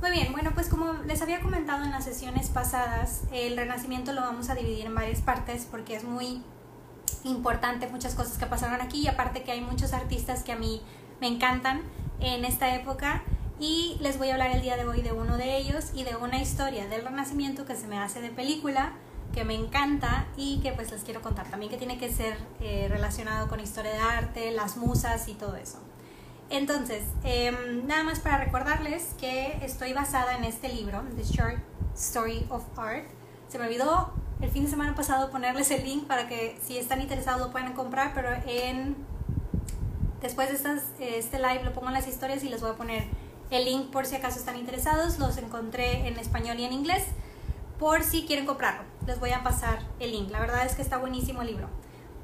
Muy bien, bueno, pues como les había comentado en las sesiones pasadas, el Renacimiento lo vamos a dividir en varias partes porque es muy importante muchas cosas que pasaron aquí y aparte que hay muchos artistas que a mí me encantan en esta época y les voy a hablar el día de hoy de uno de ellos y de una historia del Renacimiento que se me hace de película que me encanta y que pues les quiero contar también que tiene que ser eh, relacionado con historia de arte, las musas y todo eso. Entonces, em, nada más para recordarles que estoy basada en este libro, The Short Story of Art. Se me olvidó el fin de semana pasado ponerles el link para que si están interesados lo puedan comprar, pero en después de estas, este live lo pongo en las historias y les voy a poner el link por si acaso están interesados. Los encontré en español y en inglés por si quieren comprarlo. Les voy a pasar el link. La verdad es que está buenísimo el libro.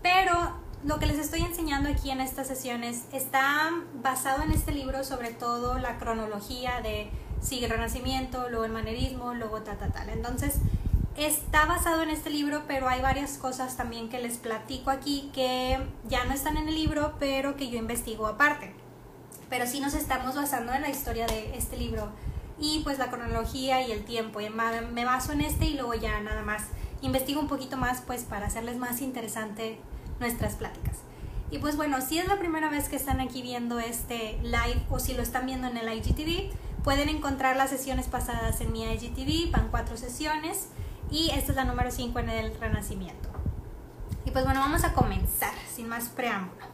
Pero lo que les estoy enseñando aquí en estas sesiones está basado en este libro, sobre todo la cronología de sigue el renacimiento, luego el manerismo, luego tal, tal, tal. Entonces, está basado en este libro, pero hay varias cosas también que les platico aquí que ya no están en el libro, pero que yo investigo aparte. Pero sí nos estamos basando en la historia de este libro y pues la cronología y el tiempo. Y me baso en este y luego ya nada más investigo un poquito más pues para hacerles más interesante nuestras pláticas. Y pues bueno, si es la primera vez que están aquí viendo este live o si lo están viendo en el IGTV, pueden encontrar las sesiones pasadas en mi IGTV, van cuatro sesiones y esta es la número 5 en el Renacimiento. Y pues bueno, vamos a comenzar sin más preámbulo.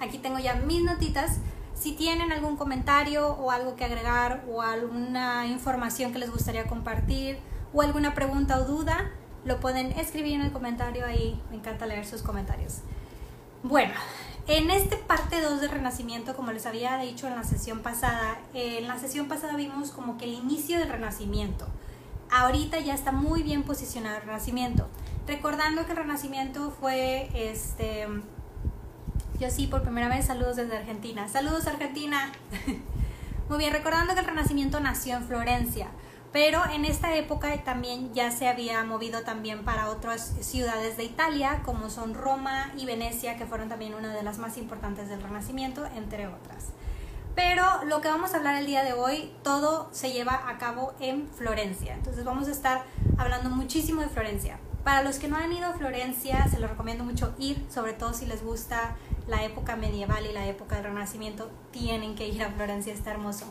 Aquí tengo ya mis notitas. Si tienen algún comentario o algo que agregar o alguna información que les gustaría compartir o alguna pregunta o duda, lo pueden escribir en el comentario ahí. Me encanta leer sus comentarios. Bueno, en este parte 2 del Renacimiento, como les había dicho en la sesión pasada, en la sesión pasada vimos como que el inicio del Renacimiento ahorita ya está muy bien posicionado el Renacimiento. Recordando que el Renacimiento fue, este, yo sí, por primera vez, saludos desde Argentina. Saludos Argentina. muy bien, recordando que el Renacimiento nació en Florencia, pero en esta época también ya se había movido también para otras ciudades de Italia, como son Roma y Venecia, que fueron también una de las más importantes del Renacimiento, entre otras. Pero lo que vamos a hablar el día de hoy, todo se lleva a cabo en Florencia. Entonces vamos a estar hablando muchísimo de Florencia. Para los que no han ido a Florencia, se los recomiendo mucho ir, sobre todo si les gusta la época medieval y la época del Renacimiento, tienen que ir a Florencia, está hermoso.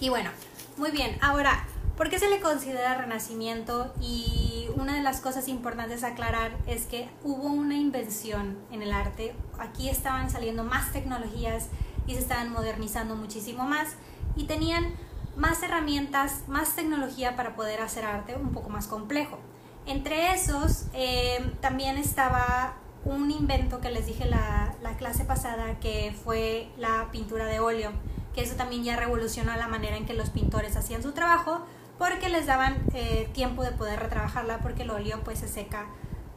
Y bueno, muy bien, ahora, ¿por qué se le considera Renacimiento? Y una de las cosas importantes a aclarar es que hubo una invención en el arte, aquí estaban saliendo más tecnologías, y se estaban modernizando muchísimo más y tenían más herramientas, más tecnología para poder hacer arte un poco más complejo. Entre esos eh, también estaba un invento que les dije la, la clase pasada que fue la pintura de óleo, que eso también ya revolucionó la manera en que los pintores hacían su trabajo porque les daban eh, tiempo de poder retrabajarla porque el óleo pues se seca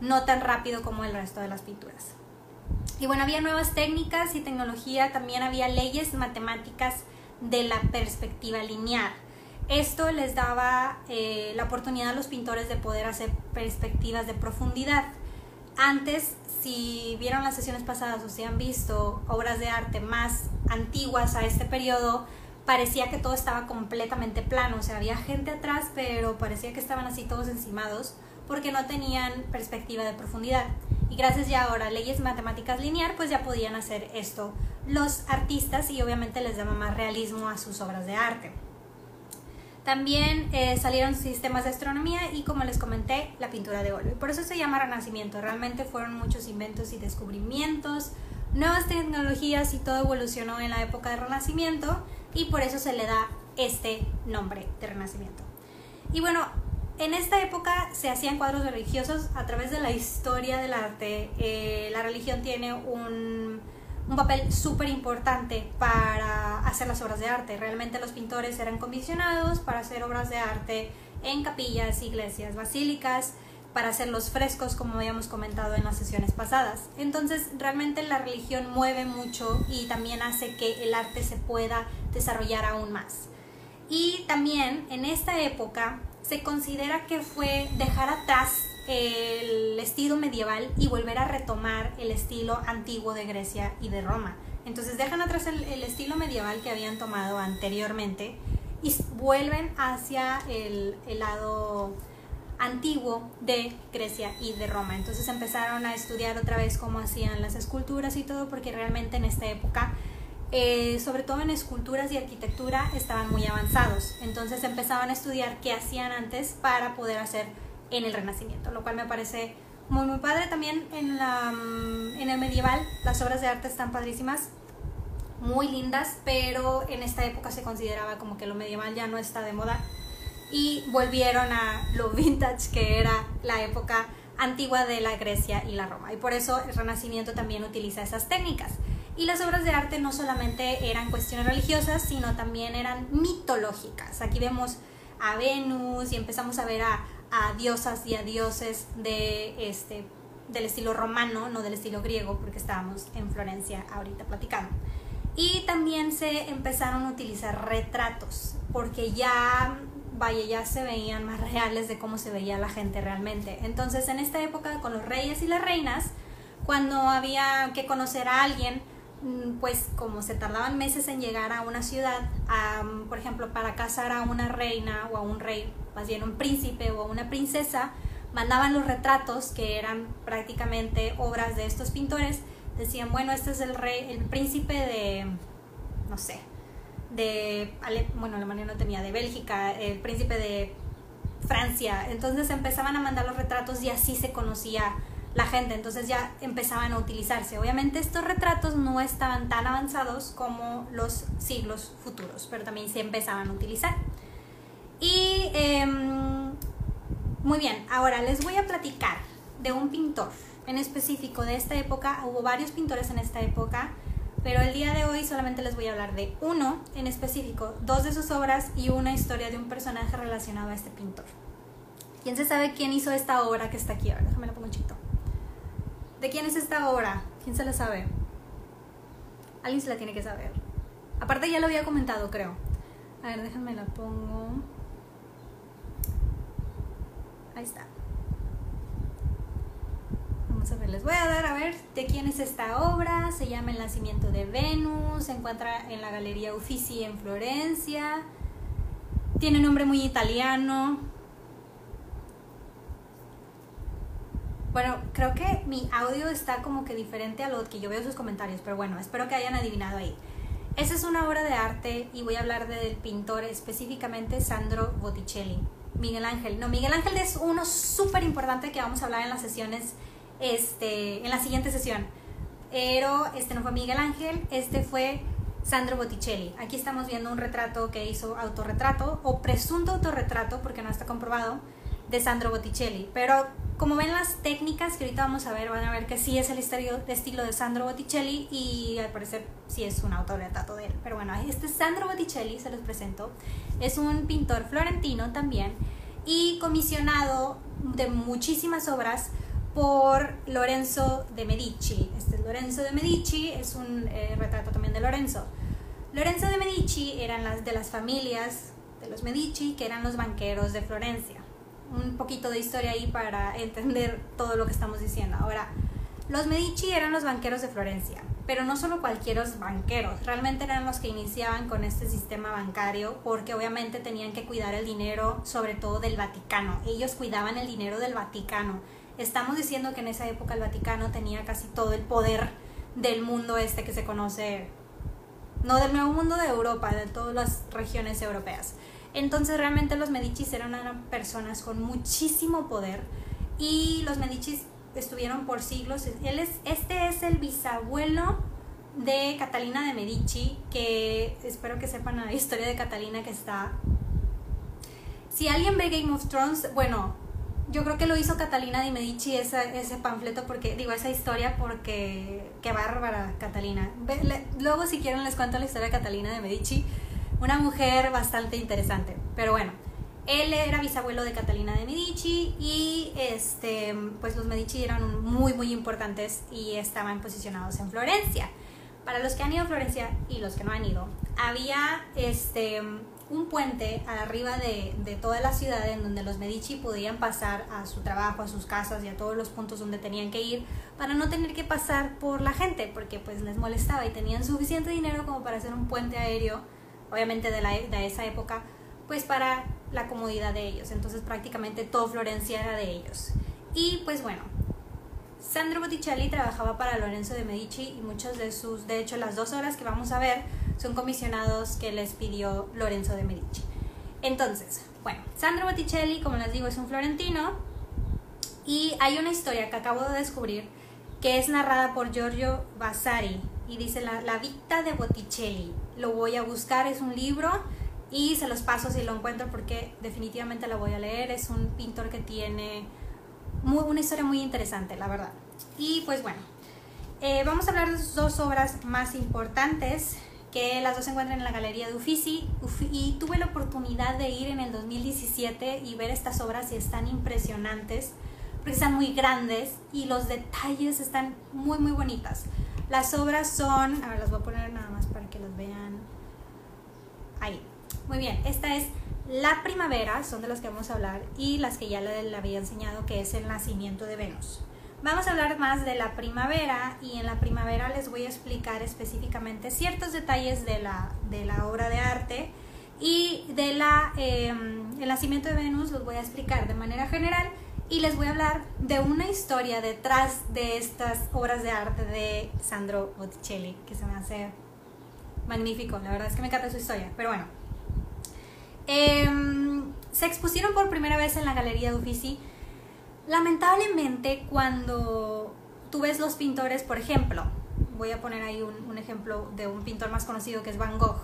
no tan rápido como el resto de las pinturas. Y bueno, había nuevas técnicas y tecnología, también había leyes matemáticas de la perspectiva lineal. Esto les daba eh, la oportunidad a los pintores de poder hacer perspectivas de profundidad. Antes, si vieron las sesiones pasadas o si han visto obras de arte más antiguas a este periodo, parecía que todo estaba completamente plano, o sea, había gente atrás, pero parecía que estaban así todos encimados porque no tenían perspectiva de profundidad y gracias ya ahora a leyes matemáticas lineal, pues ya podían hacer esto los artistas y obviamente les daba más realismo a sus obras de arte. También eh, salieron sistemas de astronomía y como les comenté, la pintura de óleo. Por eso se llama Renacimiento. Realmente fueron muchos inventos y descubrimientos, nuevas tecnologías y todo evolucionó en la época del Renacimiento y por eso se le da este nombre de Renacimiento. Y bueno, en esta época se hacían cuadros religiosos a través de la historia del arte. Eh, la religión tiene un, un papel súper importante para hacer las obras de arte. Realmente los pintores eran comisionados para hacer obras de arte en capillas, iglesias, basílicas, para hacer los frescos como habíamos comentado en las sesiones pasadas. Entonces realmente la religión mueve mucho y también hace que el arte se pueda desarrollar aún más. Y también en esta época se considera que fue dejar atrás el estilo medieval y volver a retomar el estilo antiguo de Grecia y de Roma. Entonces dejan atrás el, estilo medieval que habían tomado anteriormente y vuelven hacia el, el lado antiguo de Grecia y de Roma. Entonces empezaron a estudiar otra vez cómo hacían las esculturas y todo, porque realmente en esta época, eh, sobre todo en esculturas y arquitectura, estaban muy avanzados. Entonces empezaban a estudiar qué hacían antes para poder hacer en el Renacimiento, lo cual me parece muy, muy padre. También en, la, mm, en el medieval, las obras de arte están padrísimas, muy lindas, pero en esta época se consideraba como que lo medieval ya no está de moda y volvieron a lo vintage que era la época antigua de la Grecia y la Roma. Y por eso el Renacimiento también utiliza esas técnicas. Y las obras de arte no solamente eran cuestiones religiosas, sino también eran mitológicas. Aquí vemos a Venus y empezamos a ver a, a diosas y a dioses de este, del estilo romano, no del estilo griego, porque estábamos en Florencia ahorita platicando. Y también se empezaron a utilizar retratos, porque ya vaya, ya se veían más reales de cómo se veía la gente realmente. Entonces, en esta época, con los reyes y las reinas, cuando había que conocer a alguien, mm, pues como se tardaban meses en llegar a una ciudad, por ejemplo, para casar a una reina o a un rey, más bien un príncipe o una princesa, mandaban los retratos que eran prácticamente obras de estos pintores. Decían, bueno, este es el rey, el príncipe de, no sé, de, bueno, Alemania no tenía, de Bélgica, el príncipe de Francia. Entonces empezaban a mandar los retratos y así se conocía la gente, entonces ya empezaban a utilizarse. Obviamente estos retratos no estaban tan avanzados como los siglos futuros, pero también se empezaban a utilizar. Y em, muy bien, ahora les voy a platicar de un pintor en específico de esta época. Hubo varios pintores en esta época pero el día de hoy solamente les voy a hablar de uno en específico, dos de sus obras y una historia de un personaje relacionado a este pintor. ¿Quién se sabe quién hizo esta obra que está aquí? A ver, déjame la pongo chito. ¿De quién es esta obra? ¿Quién se la sabe? Alguien se la tiene que saber. Aparte ya lo había comentado, creo. A ver, déjenme la pongo. Ahí está a ver, les voy a dar a ver de quién es esta obra. Se llama El nacimiento de Venus, se encuentra en la Galería Uffizi en Florencia. Tiene nombre muy italiano. Bueno, creo que mi audio está como que diferente a lo que yo veo en sus comentarios, pero bueno, espero que hayan adivinado ahí. Esa es una obra de arte y voy a hablar del pintor específicamente Sandro Botticelli. Miguel Ángel. No, Miguel Ángel es uno súper importante que vamos a hablar en las sesiones este, en la siguiente sesión. Pero este no fue Miguel Ángel, este fue Sandro Botticelli. Aquí estamos viendo un retrato que hizo autorretrato o presunto autorretrato, porque no está comprobado, de Sandro Botticelli. Pero como ven las técnicas que ahorita vamos a ver, van a ver que sí es el estilo, de Sandro Botticelli y al parecer sí es un autorretrato de él. Pero bueno, este Sandro Botticelli, se los presento, es un pintor florentino también y comisionado de muchísimas obras por Lorenzo de Medici. Este es Lorenzo de Medici, es un eh, retrato también de Lorenzo. Lorenzo de Medici eran las de las familias de los Medici, que eran los banqueros de Florencia. Un poquito de historia ahí para entender todo lo que estamos diciendo. Ahora, los Medici eran los banqueros de Florencia, pero no solo cualquieros banqueros, realmente eran los que iniciaban con este sistema bancario porque obviamente tenían que cuidar el dinero, sobre todo del Vaticano. Ellos cuidaban el dinero del Vaticano estamos diciendo que en esa época el Vaticano tenía casi todo el poder del mundo este que se conoce, no del nuevo mundo de Europa, de todas las regiones europeas. Entonces realmente los Medicis eran personas con muchísimo poder y los Medicis estuvieron por siglos. Él es, este es el bisabuelo de Catalina de Medici, que espero que sepan la historia de Catalina que está... Si alguien ve Game of Thrones, bueno, yo creo que lo hizo Catalina de Medici ese, ese panfleto porque digo esa historia porque qué bárbara Catalina. Luego si quieren les cuento la historia de Catalina de Medici. Una mujer bastante interesante. Pero bueno él era bisabuelo de Catalina de Medici y este pues los Medici eran muy muy importantes y estaban posicionados en Florencia. Para los que han ido a Florencia y los que no han ido había este un puente arriba de, de, toda la ciudad en donde los Medici podían pasar a su trabajo, a sus casas y a todos los puntos donde tenían que ir para no tener que pasar por la gente porque pues les molestaba y tenían suficiente dinero como para hacer un puente aéreo obviamente de, la, de esa época, pues para la comodidad de ellos. Entonces prácticamente todo Florencia era de ellos. Y pues bueno, Sandro Botticelli trabajaba para Lorenzo de Medici y muchos de sus, de hecho las dos obras que vamos a ver son comisionados que les pidió Lorenzo de Medici. Entonces, bueno, Sandro Botticelli, como les digo, es un florentino y hay una historia que acabo de descubrir que es narrada por Giorgio Vasari y dice la, la Vita de Botticelli. Lo voy a buscar, es un libro y se los paso si lo encuentro porque definitivamente lo voy a leer. Es un pintor que tiene muy, una historia muy interesante, la verdad. Y pues bueno, eh, vamos a hablar de sus dos obras más importantes, que las dos se encuentran en la Galería de Uffizi, y tuve la oportunidad de ir en el 2017 y ver estas obras y están impresionantes, porque están muy grandes y los detalles están muy, muy bonitas. Las obras son, a ver, las voy a poner nada más para que las vean ahí. Muy bien, esta es la primavera, son de las que vamos a hablar, y las que ya le, había enseñado, que es el nacimiento de Venus. Vamos a hablar más de la primavera y en la primavera les voy a explicar específicamente ciertos detalles de la, de la obra de arte y de em, el nacimiento de Venus los voy a explicar de manera general y les voy a hablar de una historia detrás de estas obras de arte de Sandro Botticelli que se me hace magnífico, la verdad es que me encanta su historia, pero bueno. Em, se expusieron por primera vez en la Galería de Uffizi. Lamentablemente, cuando tú ves los pintores, por ejemplo, voy a poner ahí un, ejemplo de un pintor más conocido que es Van Gogh.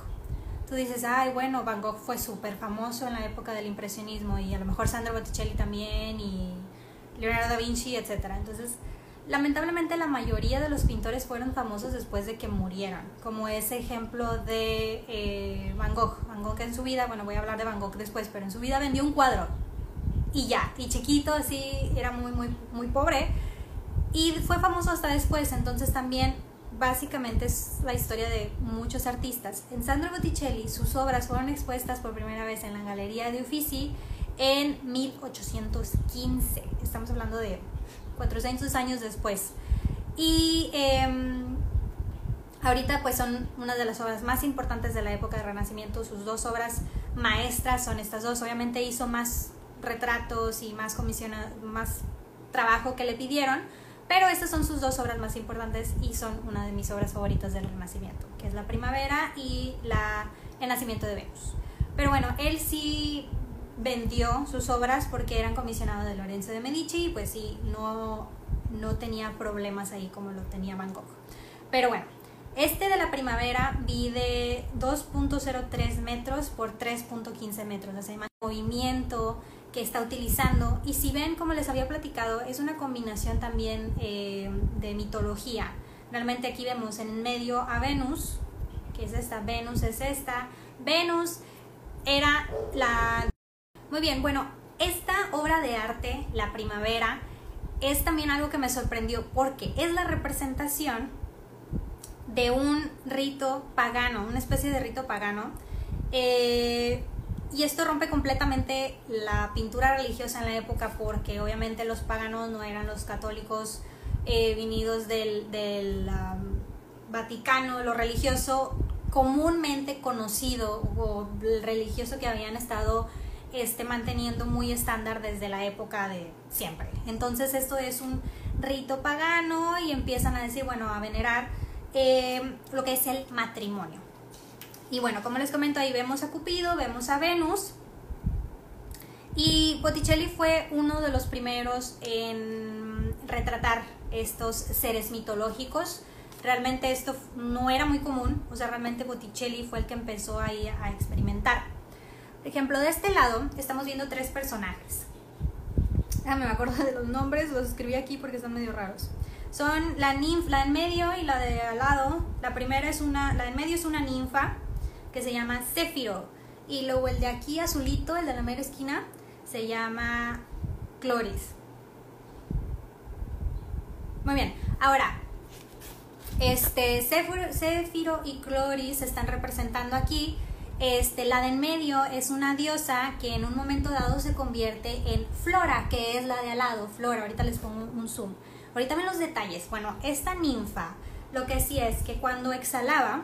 Tú dices, ay, bueno, Van Gogh fue súper famoso en la época del impresionismo y a lo mejor Sandro Botticelli también y Leonardo da Vinci, etc. Entonces, Lamentablemente la mayoría de los pintores fueron famosos después de que murieron, como ese ejemplo de eh, Van Gogh. Van Gogh en su vida, bueno voy a hablar de Van Gogh después, pero en su vida vendió un cuadro y ya, y chiquito así, era muy, muy, muy pobre y fue famoso hasta después, entonces también básicamente es la historia de muchos artistas. En Sandro Botticelli sus obras fueron expuestas por primera vez en la Galería de Uffizi en 1815, estamos hablando de 400 años después. Y em, ahorita pues son una de las obras más importantes de la época del Renacimiento. Sus dos obras maestras son estas dos. Obviamente hizo más retratos y más más trabajo que le pidieron, pero estas son sus dos obras más importantes y son una de mis obras favoritas del Renacimiento, que es La Primavera y la, El Nacimiento de Venus. Pero bueno, él sí vendió sus obras porque eran comisionados de Lorenzo de Medici y pues sí, no, no tenía problemas ahí como lo tenía Van Gogh. Pero bueno, este de la primavera mide 2.03 metros por 3.15 metros, o sea, movimiento que está utilizando. Y si ven, como les había platicado, es una combinación también eh, de mitología. Realmente aquí vemos en medio a Venus, que es esta, Venus es esta. Venus era la muy bien, bueno, esta obra de arte, La Primavera, es también algo que me sorprendió porque es la representación de un rito pagano, una especie de rito pagano. Eh, y esto rompe completamente la pintura religiosa en la época porque obviamente los paganos no eran los católicos eh, venidos del, del Vaticano, lo religioso comúnmente conocido o religioso que habían estado esté manteniendo muy estándar desde la época de siempre. Entonces esto es un rito pagano y empiezan a decir, bueno, a venerar eh, lo que es el matrimonio. Y bueno, como les comento, ahí vemos a Cupido, vemos a Venus. Y Botticelli fue uno de los primeros en retratar estos seres mitológicos. Realmente esto no era muy común, o sea, realmente Botticelli fue el que empezó ahí a experimentar. Por ejemplo, de este lado estamos viendo tres personajes. Déjame me acuerdo de los nombres, los escribí aquí porque están medio raros. Son la ninfa, la en medio y la de al lado. La primera es una, la en medio es una ninfa que se llama Céfiro. Y luego el de aquí azulito, el de la mera esquina, se llama Cloris. Muy bien, ahora, este Céfiro y Cloris se están representando aquí este, la de en medio es una diosa que en un momento dado se convierte en Flora, que es la de al lado, Flora. Ahorita les pongo un zoom. Ahorita ven los detalles. Bueno, esta ninfa lo que hacía es que cuando exhalaba,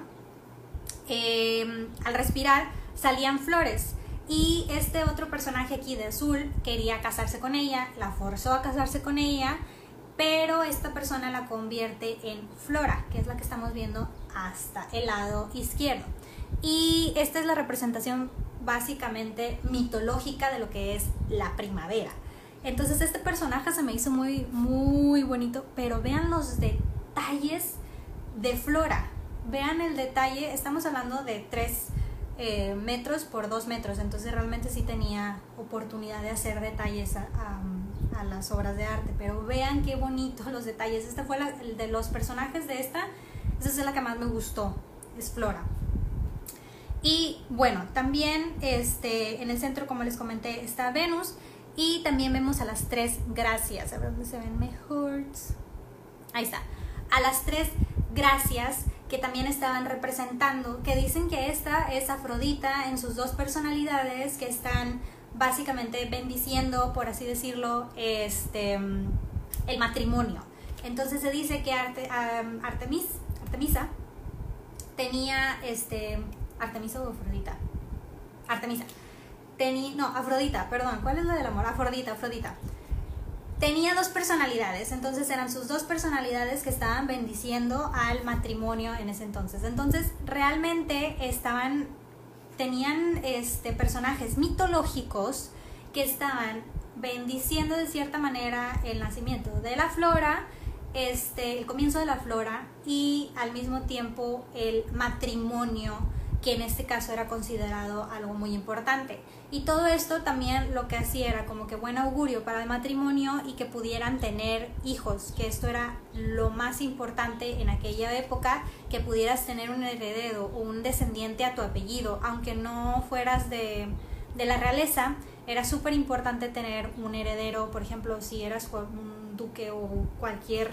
em, al respirar salían flores. Y este otro personaje aquí de azul quería casarse con ella, la forzó a casarse con ella, pero esta persona la convierte en Flora, que es la que estamos viendo hasta el lado izquierdo. Y esta es la representación básicamente mitológica de lo que es la primavera. Entonces este personaje se me hizo muy, muy bonito, pero vean los detalles de Flora. Vean el detalle, estamos hablando de 3 eh, metros por 2 metros, entonces realmente sí tenía oportunidad de hacer detalles a, las obras de arte, pero vean qué bonitos los detalles. Esta fue el de los personajes de esta, esa es la que más me gustó, es. Y bueno, también este, en el centro, como les comenté, está Venus. Y también vemos a las tres gracias. A ver dónde se ven mejor. Ahí está. A las tres gracias que también estaban representando, que dicen que esta es Afrodita en sus dos personalidades que están básicamente bendiciendo, por así decirlo, este, el matrimonio. Entonces se dice que Artemis, Artemisa tenía este Artemisa o Afrodita. Artemisa. Tenía, no, Afrodita, perdón, ¿cuál es la del amor? Afrodita, Afrodita. Tenía dos personalidades, entonces eran sus dos personalidades que estaban bendiciendo al matrimonio en ese entonces. Entonces, realmente estaban, tenían este, personajes mitológicos que estaban bendiciendo de cierta manera el nacimiento de la flora, este, el comienzo de la flora y al mismo tiempo el matrimonio que en este caso era considerado algo muy importante. Y todo esto también lo que hacía era como que buen augurio para el matrimonio y que pudieran tener hijos, que esto era lo más importante en aquella época, que pudieras tener un heredero o un descendiente a tu apellido, aunque no fueras de, de la realeza, era súper importante tener un heredero, por ejemplo, si eras un duque o cualquier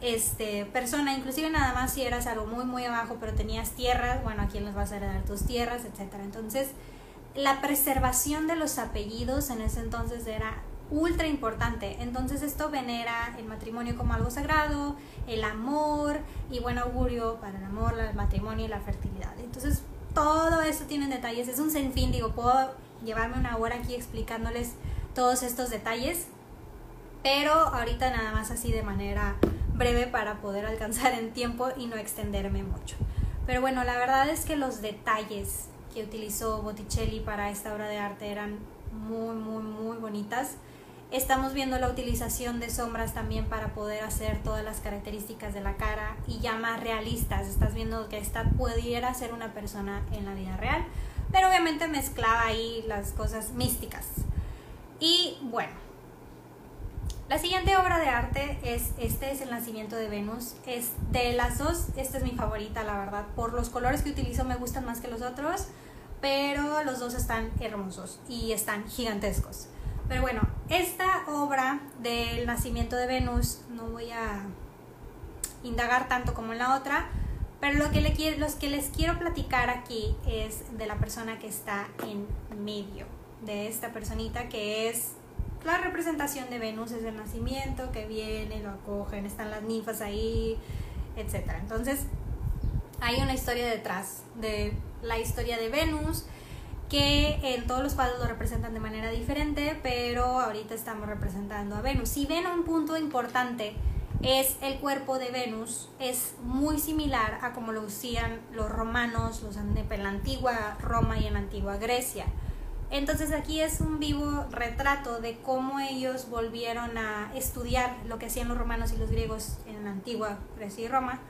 este, persona, inclusive nada más si eras algo muy muy abajo, pero tenías tierras, bueno, a quién les vas a heredar tus tierras, etcétera. Entonces, la preservación de los apellidos en ese entonces era ultra importante. Entonces esto venera el matrimonio como algo sagrado, el amor y buen augurio para el amor, el matrimonio y la fertilidad. Entonces todo eso tiene detalles. Es un sinfín, digo, puedo llevarme una hora aquí explicándoles todos estos detalles, pero ahorita nada más así de manera breve para poder alcanzar en tiempo y no extenderme mucho. Pero bueno, la verdad es que los detalles que utilizó Botticelli para esta obra de arte eran muy, muy, muy bonitas. Estamos viendo la utilización de sombras también para poder hacer todas las características de la cara y ya más realistas. Estás viendo que esta pudiera ser una persona en la vida real, pero obviamente mezclaba ahí las cosas místicas. Y bueno, la siguiente obra de arte es Este es el nacimiento de Venus. Es de las dos, esta es mi favorita, la verdad. Por los colores que utilizo me gustan más que los otros, pero los dos están hermosos y están gigantescos. Pero bueno, esta obra del nacimiento de Venus no voy a indagar tanto como en la otra, pero lo que, los que les quiero platicar aquí es de la persona que está en medio, de esta personita que es la representación de Venus es el nacimiento, que viene, lo acogen, están las ninfas ahí, etc. Entonces, hay una historia detrás de la historia de Venus, que en todos los cuadros lo representan de manera diferente, pero ahorita estamos representando a Venus. Si ven un punto importante, es el cuerpo de Venus, es muy similar a como lo hacían los romanos, los en la antigua Roma y en la antigua Grecia. Entonces aquí es un vivo retrato de cómo ellos volvieron a estudiar lo que hacían los romanos y los griegos en la antigua Grecia y Roma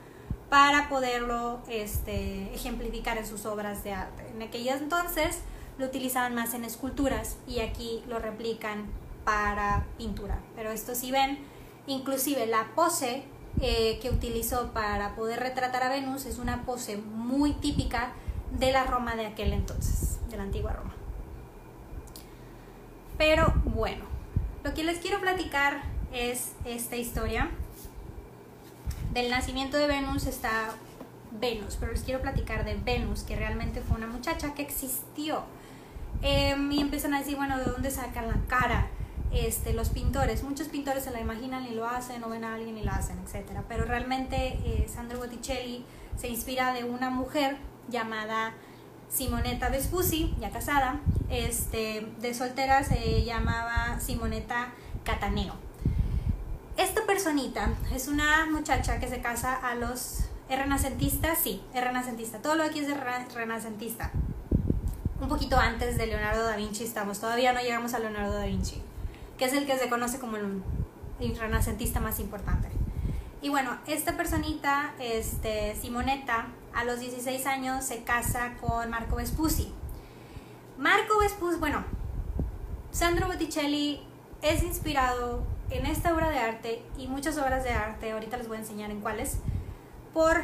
para poderlo este, ejemplificar en sus obras de arte. En aquellos entonces lo utilizaban más en esculturas y aquí lo replican para pintura. Pero esto si ven, inclusive la pose eh, que utilizó para poder retratar a Venus es una pose muy típica de la Roma de aquel entonces, de la antigua Roma. Pero bueno, lo que les quiero platicar es esta historia. Del nacimiento de Venus está Venus, pero les quiero platicar de Venus, que realmente fue una muchacha que existió. Em, y empiezan a decir, bueno, ¿de dónde sacan la cara? Este, los pintores, muchos pintores se la imaginan y lo hacen, o ven a alguien y lo hacen, etc. Pero realmente eh, Sandro Botticelli se inspira de una mujer llamada Simonetta Vespucci, ya casada. Este, de soltera se llamaba Simonetta Cataneo. Esta personita es una muchacha que se casa a los... ¿Es renacentista? Sí, es renacentista. Todo lo aquí es renacentista. Un poquito antes de Leonardo da Vinci estamos. Todavía no llegamos a Leonardo da Vinci, que es el que se conoce como el, el renacentista más importante. Y bueno, esta personita, este, Simonetta, a los 16 años se casa con Marco Vespucci. Marco Vespucci, bueno, Sandro Botticelli es inspirado en esta obra de arte y muchas obras de arte, ahorita les voy a enseñar en cuáles, por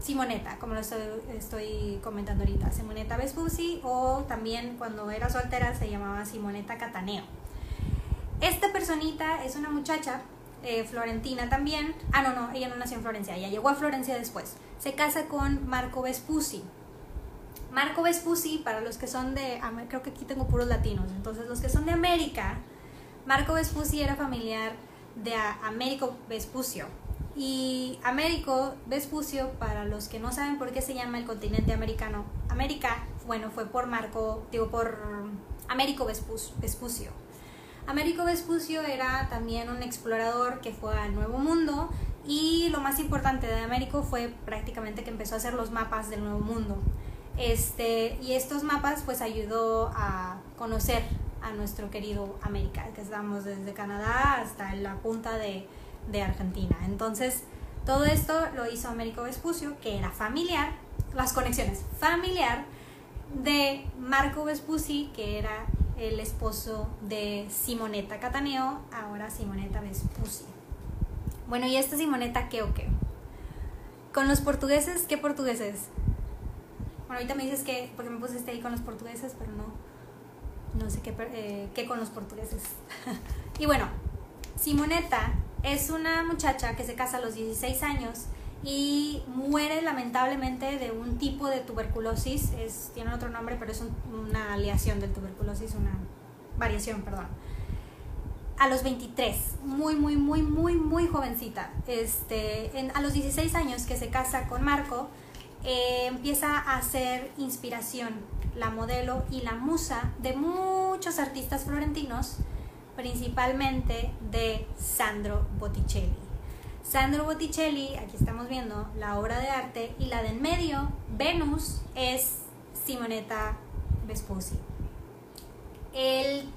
Simonetta, como lo estoy, comentando ahorita, Simonetta Vespucci o también cuando era soltera se llamaba Simonetta Cataneo. Esta personita es una muchacha eh, florentina también. Ah, no, no, ella no nació en Florencia, ella llegó a Florencia después. Se casa con Marco Vespucci. Marco Vespucci, para los que son de, creo que aquí tengo puros latinos, entonces los que son de América, Marco Vespucci era familiar de Américo Vespucio. Y Américo Vespucio, para los que no saben por qué se llama el continente americano, América, bueno, fue por Marco, digo, por Américo Vespucio. Américo Vespucio era también un explorador que fue al Nuevo Mundo y lo más importante de Américo fue prácticamente que empezó a hacer los mapas del Nuevo Mundo. Este, y estos mapas pues ayudó a conocer a nuestro querido América, que estamos desde Canadá hasta la punta de, de Argentina. Entonces, todo esto lo hizo Américo Vespucio, que era familiar, las conexiones familiar de Marco Vespucci, que era el esposo de Simonetta Cataneo, ahora Simonetta Vespucci. Bueno, ¿y esta Simonetta qué o qué? Con los portugueses, ¿qué portugueses? Bueno, ahorita me dices que, porque me pusiste ahí con los portugueses, pero no, no sé qué, eh, qué con los portugueses. y bueno, Simonetta es una muchacha que se casa a los 16 años y muere lamentablemente de un tipo de tuberculosis, es, tiene otro nombre, pero es una aleación del tuberculosis, una variación, perdón. A los 23, muy, muy, muy, muy, muy jovencita. Este, a los 16 años que se casa con Marco, eh, empieza a ser inspiración, la modelo y la musa de muchos artistas florentinos, principalmente de Sandro Botticelli. Sandro Botticelli, aquí estamos viendo la obra de arte, y la de en medio, Venus, es Simonetta Vespucci. El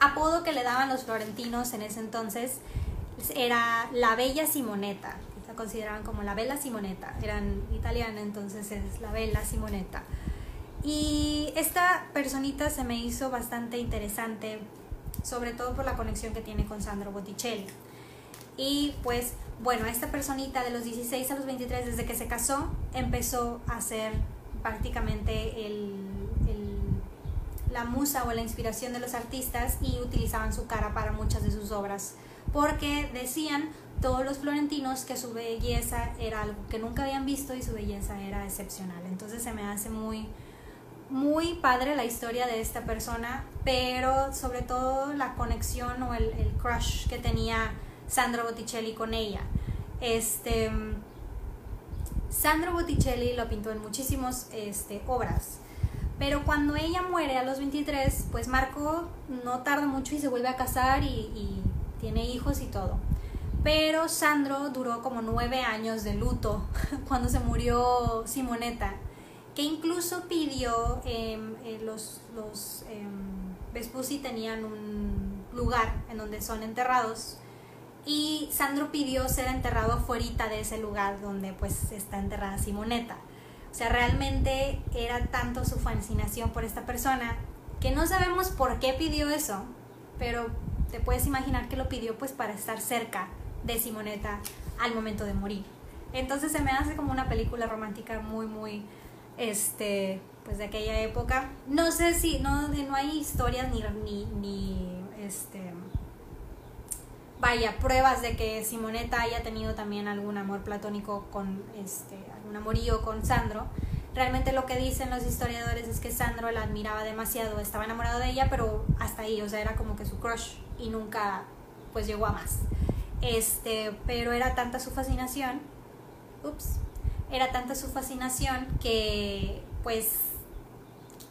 apodo que le daban los florentinos en ese entonces era la Bella Simonetta, la consideraban como la Bella Simonetta, eran italiana, entonces es la Bella Simonetta. Y esta personita se me hizo bastante interesante, sobre todo por la conexión que tiene con Sandro Botticelli. Y pues bueno, esta personita de los 16 a los 23, desde que se casó, empezó a ser prácticamente el, la musa o la inspiración de los artistas y utilizaban su cara para muchas de sus obras, porque decían todos los florentinos que su belleza era algo que nunca habían visto y su belleza era excepcional. Entonces se me hace muy, muy padre la historia de esta persona, pero sobre todo la conexión o el, el crush que tenía Sandro Botticelli con ella. Este, Sandro Botticelli lo pintó en muchísimas este, obras. Pero cuando ella muere a los 23, pues Marco no tarda mucho y se vuelve a casar y, tiene hijos y todo. Pero Sandro duró como nueve años de luto cuando se murió Simonetta, que incluso pidió, em, eh, los, los eh, Vespucci tenían un lugar en donde son enterrados y Sandro pidió ser enterrado afuera de ese lugar donde pues está enterrada Simonetta. O sea, realmente era tanto su fascinación por esta persona que no sabemos por qué pidió eso, pero te puedes imaginar que lo pidió pues para estar cerca de Simonetta al momento de morir. Entonces se me hace como una película romántica muy, muy, este, pues de aquella época. No sé si, no, no hay historias ni, ni, ni este, vaya, pruebas de que Simonetta haya tenido también algún amor platónico con, este, algún amorío con Sandro. Realmente lo que dicen los historiadores es que Sandro la admiraba demasiado, estaba enamorado de ella, pero hasta ahí, o sea, era como que su crush y nunca pues llegó a más. Este, pero era tanta su fascinación, ups, era tanta su fascinación que pues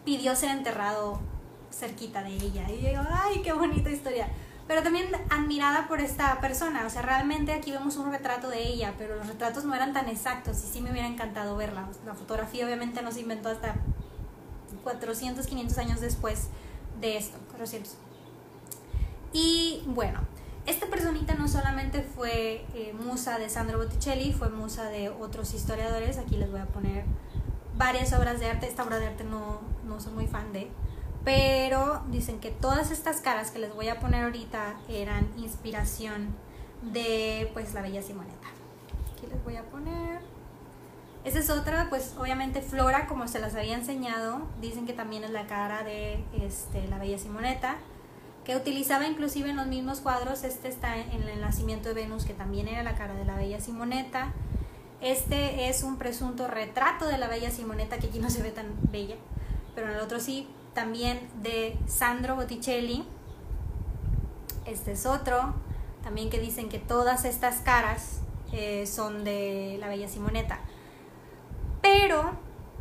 pidió ser enterrado cerquita de ella. Y digo, ay, qué bonita historia. Pero también admirada por esta persona. O sea, realmente aquí vemos un retrato de ella, pero los retratos no eran tan exactos y sí me hubiera encantado verla. La fotografía obviamente no se inventó hasta 400, 500 años después de esto. 400. Y bueno, esta personita no solamente fue eh, musa de Sandro Botticelli, fue musa de otros historiadores. Aquí les voy a poner varias obras de arte. Esta obra de arte no, no soy muy fan de, pero dicen que todas estas caras que les voy a poner ahorita eran inspiración de pues la bella Simoneta. Aquí les voy a poner. Esa es otra, pues obviamente Flora, como se las había enseñado, dicen que también es la cara de este, la bella Simoneta, que utilizaba inclusive en los mismos cuadros. Este está en el nacimiento de Venus, que también era la cara de la bella Simoneta. Este es un presunto retrato de la bella Simoneta, que aquí no se ve tan bella, pero en el otro sí, también de Sandro Botticelli. Este es otro, también que dicen que todas estas caras eh, son de la bella Simoneta. Pero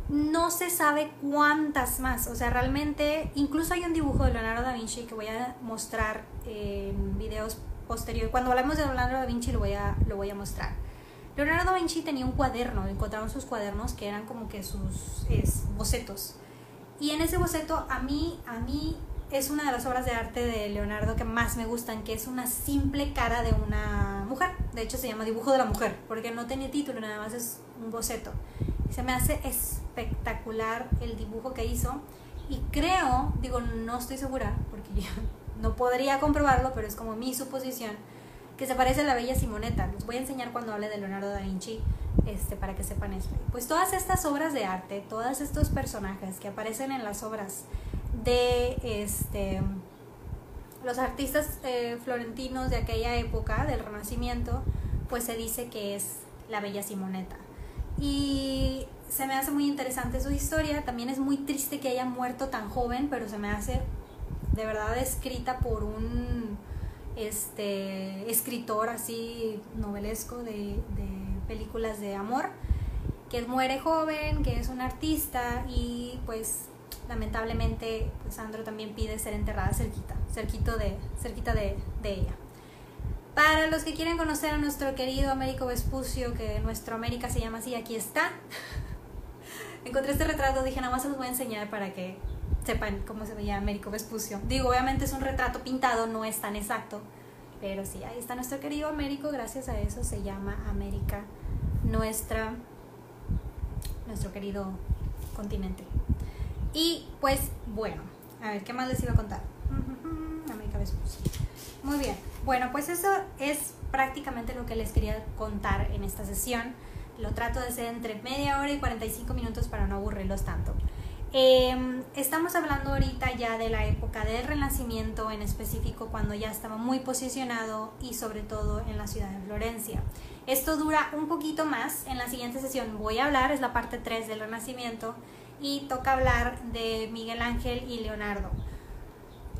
no se sabe cuántas más. O sea, realmente, incluso hay un dibujo de Leonardo da Vinci que voy a mostrar en videos posteriores. Cuando hablemos de Leonardo da Vinci lo voy a, lo voy a mostrar. Leonardo da Vinci tenía un cuaderno, encontraron sus cuadernos que eran como que sus bocetos. Y en ese boceto a mí, a mí es una de las obras de arte de Leonardo que más me gustan, que es una simple cara de una mujer. De hecho se llama Dibujo de la Mujer, porque no tiene título, nada más es un boceto. Se me hace espectacular el dibujo que hizo y creo, digo, no estoy segura, porque yo no podría comprobarlo, pero es como mi suposición, que se parece a la bella Simoneta. Les voy a enseñar cuando hable de Leonardo da Vinci, este, para que sepan esto. Pues todas estas obras de arte, todos estos personajes que aparecen en las obras de este, los artistas eh, florentinos de aquella época, del Renacimiento, pues se dice que es la bella Simoneta. Y se me hace muy interesante su historia, también es muy triste que haya muerto tan joven, pero se me hace de verdad escrita por un este escritor así novelesco de, películas de amor que muere joven, que es un artista y pues lamentablemente pues Sandro también pide ser enterrada cerquita, cerquito de, cerquita de, de, ella. Para los que quieren conocer a nuestro querido Américo Vespucio, que nuestro América se llama así, aquí está. Encontré este retrato, dije nada más se los voy a enseñar para que sepan cómo se veía Américo Vespucio. Digo, obviamente es un retrato pintado, no es tan exacto, pero sí, ahí está nuestro querido Américo, gracias a eso se llama América, nuestra, nuestro querido continente. Y pues bueno, a ver, ¿qué más les iba a contar? América Vespucio. Muy bien, bueno, pues eso es prácticamente lo que les quería contar en esta sesión. Lo trato de hacer entre media hora y 45 minutos para no aburrirlos tanto. Em, estamos hablando ahorita ya de la época del Renacimiento, en específico cuando ya estaba muy posicionado y sobre todo en la ciudad de Florencia. Esto dura un poquito más, en la siguiente sesión voy a hablar, es la parte 3 del Renacimiento, y toca hablar de Miguel Ángel y Leonardo.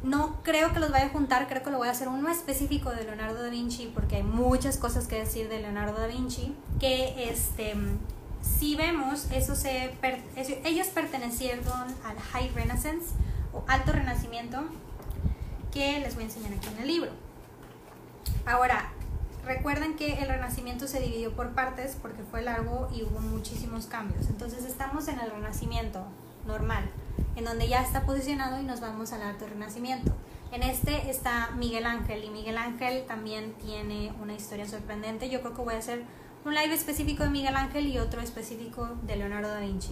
No creo que los vaya a juntar, creo que lo voy a hacer uno específico de Leonardo da Vinci, porque hay muchas cosas que decir de Leonardo da Vinci, que este si vemos, eso se, ellos pertenecieron al High Renaissance o Alto Renacimiento, que les voy a enseñar aquí en el libro. Ahora, recuerden que el Renacimiento se dividió por partes porque fue largo y hubo muchísimos cambios. Entonces estamos en el Renacimiento normal, en donde ya está posicionado y nos vamos al Alto Renacimiento. En este está Miguel Ángel y Miguel Ángel también tiene una historia sorprendente. Yo creo que voy a hacer un live específico de Miguel Ángel y otro específico de Leonardo da Vinci.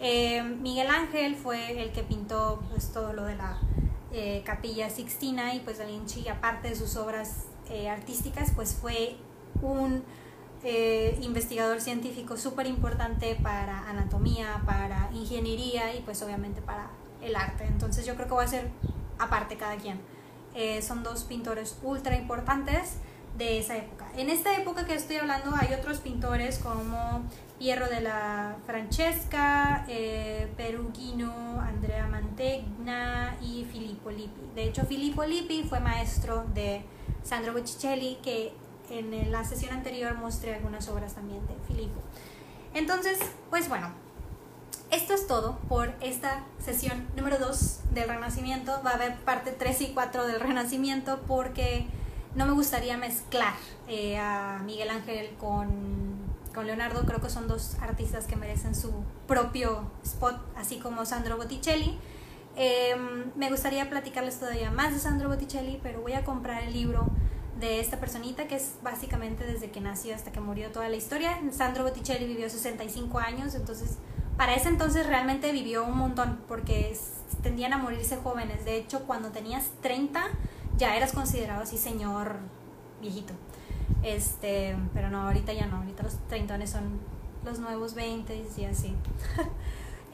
Eh, Miguel Ángel fue el que pintó pues, todo lo de la eh, capilla Sixtina y pues da Vinci, aparte de sus obras eh, artísticas, pues fue un investigador científico súper importante para anatomía, para ingeniería y pues obviamente para el arte. Entonces yo creo que va a ser aparte cada quien. son dos pintores ultra importantes de esa época. En esta época que estoy hablando hay otros pintores como Piero de la Francesca, eh, Perugino, Andrea Mantegna y Filippo Lippi. De hecho, Filippo Lippi fue maestro de Sandro Botticelli, que en la sesión anterior mostré algunas obras también de Filippo. Entonces, pues bueno, esto es todo por esta sesión número 2 del Renacimiento. Va a haber parte 3 y 4 del Renacimiento porque no me gustaría mezclar eh, a Miguel Ángel con, con, Leonardo. Creo que son dos artistas que merecen su propio spot, así como Sandro Botticelli. Em, me gustaría platicarles todavía más de Sandro Botticelli, pero voy a comprar el libro de esta personita que es básicamente desde que nació hasta que murió toda la historia. Sandro Botticelli vivió 65 años, entonces para ese entonces realmente vivió un montón porque tendían a morirse jóvenes. De hecho, cuando tenías 30 ya eras considerado así señor viejito. Este, pero no, ahorita ya no, ahorita los 30 son los nuevos 20 y así.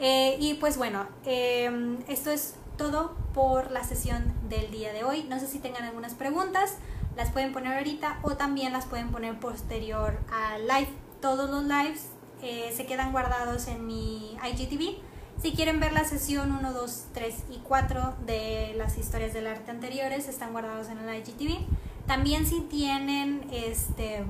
Eh, y pues bueno, em, esto es todo por la sesión del día de hoy. No sé si tengan algunas preguntas, las pueden poner ahorita o también las pueden poner posterior al live. Todos los lives eh, se quedan guardados en mi IGTV. Si quieren ver la sesión 1, 2, 3 y 4 de las historias del arte anteriores, están guardados en el IGTV. También si tienen este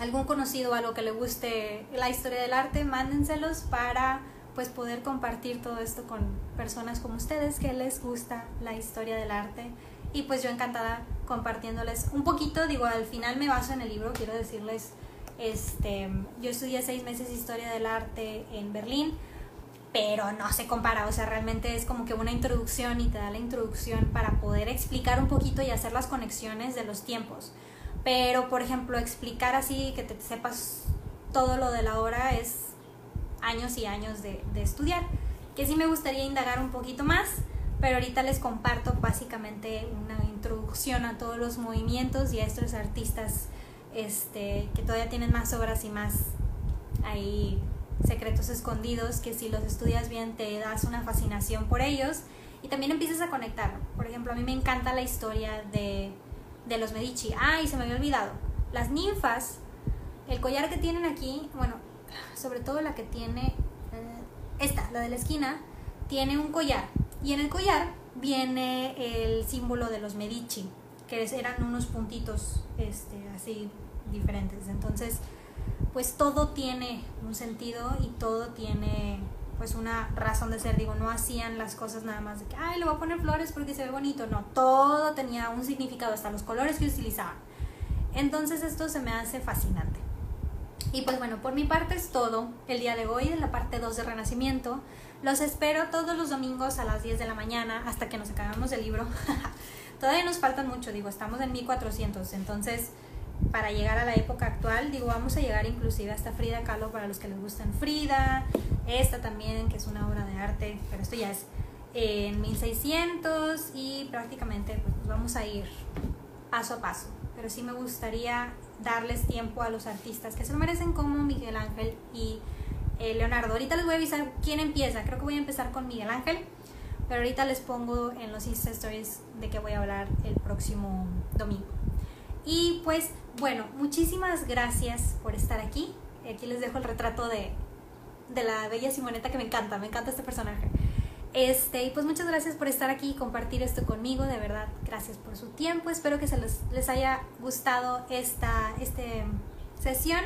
algún conocido o algo que le guste la historia del arte, mándenselos para pues poder compartir todo esto con personas como ustedes que les gusta la historia del arte. Y pues yo encantada compartiéndoles un poquito, digo, al final me baso en el libro, quiero decirles este, yo estudié seis meses historia del arte en Berlín, pero no se compara, o sea, realmente es como que una introducción y te da la introducción para poder explicar un poquito y hacer las conexiones de los tiempos. Pero, por ejemplo, explicar así, que te sepas todo lo de la obra es años y años de, de estudiar, que sí me gustaría indagar un poquito más, pero ahorita les comparto básicamente una introducción a todos los movimientos y a estos artistas este, que todavía tienen más obras y más hay secretos escondidos que si los estudias bien te das una fascinación por ellos y también empiezas a conectar. Por ejemplo, a mí me encanta la historia de, de los Medici. Ay, se me había olvidado. Las ninfas, el collar que tienen aquí, bueno, sobre todo la que tiene, eh, esta, la de la esquina, tiene un collar. Y en el collar viene el símbolo de los Medici, que eran unos puntitos este, así diferentes. Entonces, pues todo tiene un sentido y todo tiene pues una razón de ser. Digo, no hacían las cosas nada más de que, ay, le voy a poner flores porque se ve bonito. No, todo tenía un significado, hasta los colores que utilizaban. Entonces esto se me hace fascinante. Y pues bueno, por mi parte es todo el día de hoy en la parte 2 de Renacimiento. Los espero todos los domingos a las 10 de la mañana hasta que nos acabemos el libro. Todavía nos faltan mucho, digo, estamos en 1400, entonces para llegar a la época actual, digo, vamos a llegar inclusive hasta Frida Kahlo para los que les gustan Frida, esta también, que es una obra de arte, pero esto ya es en 1600 y prácticamente pues, vamos a ir paso a paso. Pero sí me gustaría darles tiempo a los artistas que se lo merecen como Miguel Ángel y eh, Leonardo. Ahorita les voy a avisar quién empieza. Creo que voy a empezar con Miguel Ángel, pero ahorita les pongo en los Insta Stories de qué voy a hablar el próximo domingo. Y pues bueno, muchísimas gracias por estar aquí. Aquí les dejo el retrato de, de la bella Simoneta que me encanta, me encanta este personaje. Este, y pues muchas gracias por estar aquí y compartir esto conmigo, de verdad, gracias por su tiempo. Espero que se les, les haya gustado esta este sesión.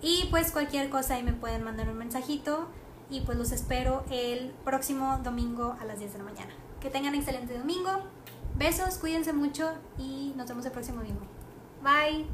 Y pues cualquier cosa ahí me pueden mandar un mensajito. Y pues los espero el próximo domingo a las 10 de la mañana. Que tengan excelente domingo. Besos, cuídense mucho y nos vemos el próximo domingo. Bye.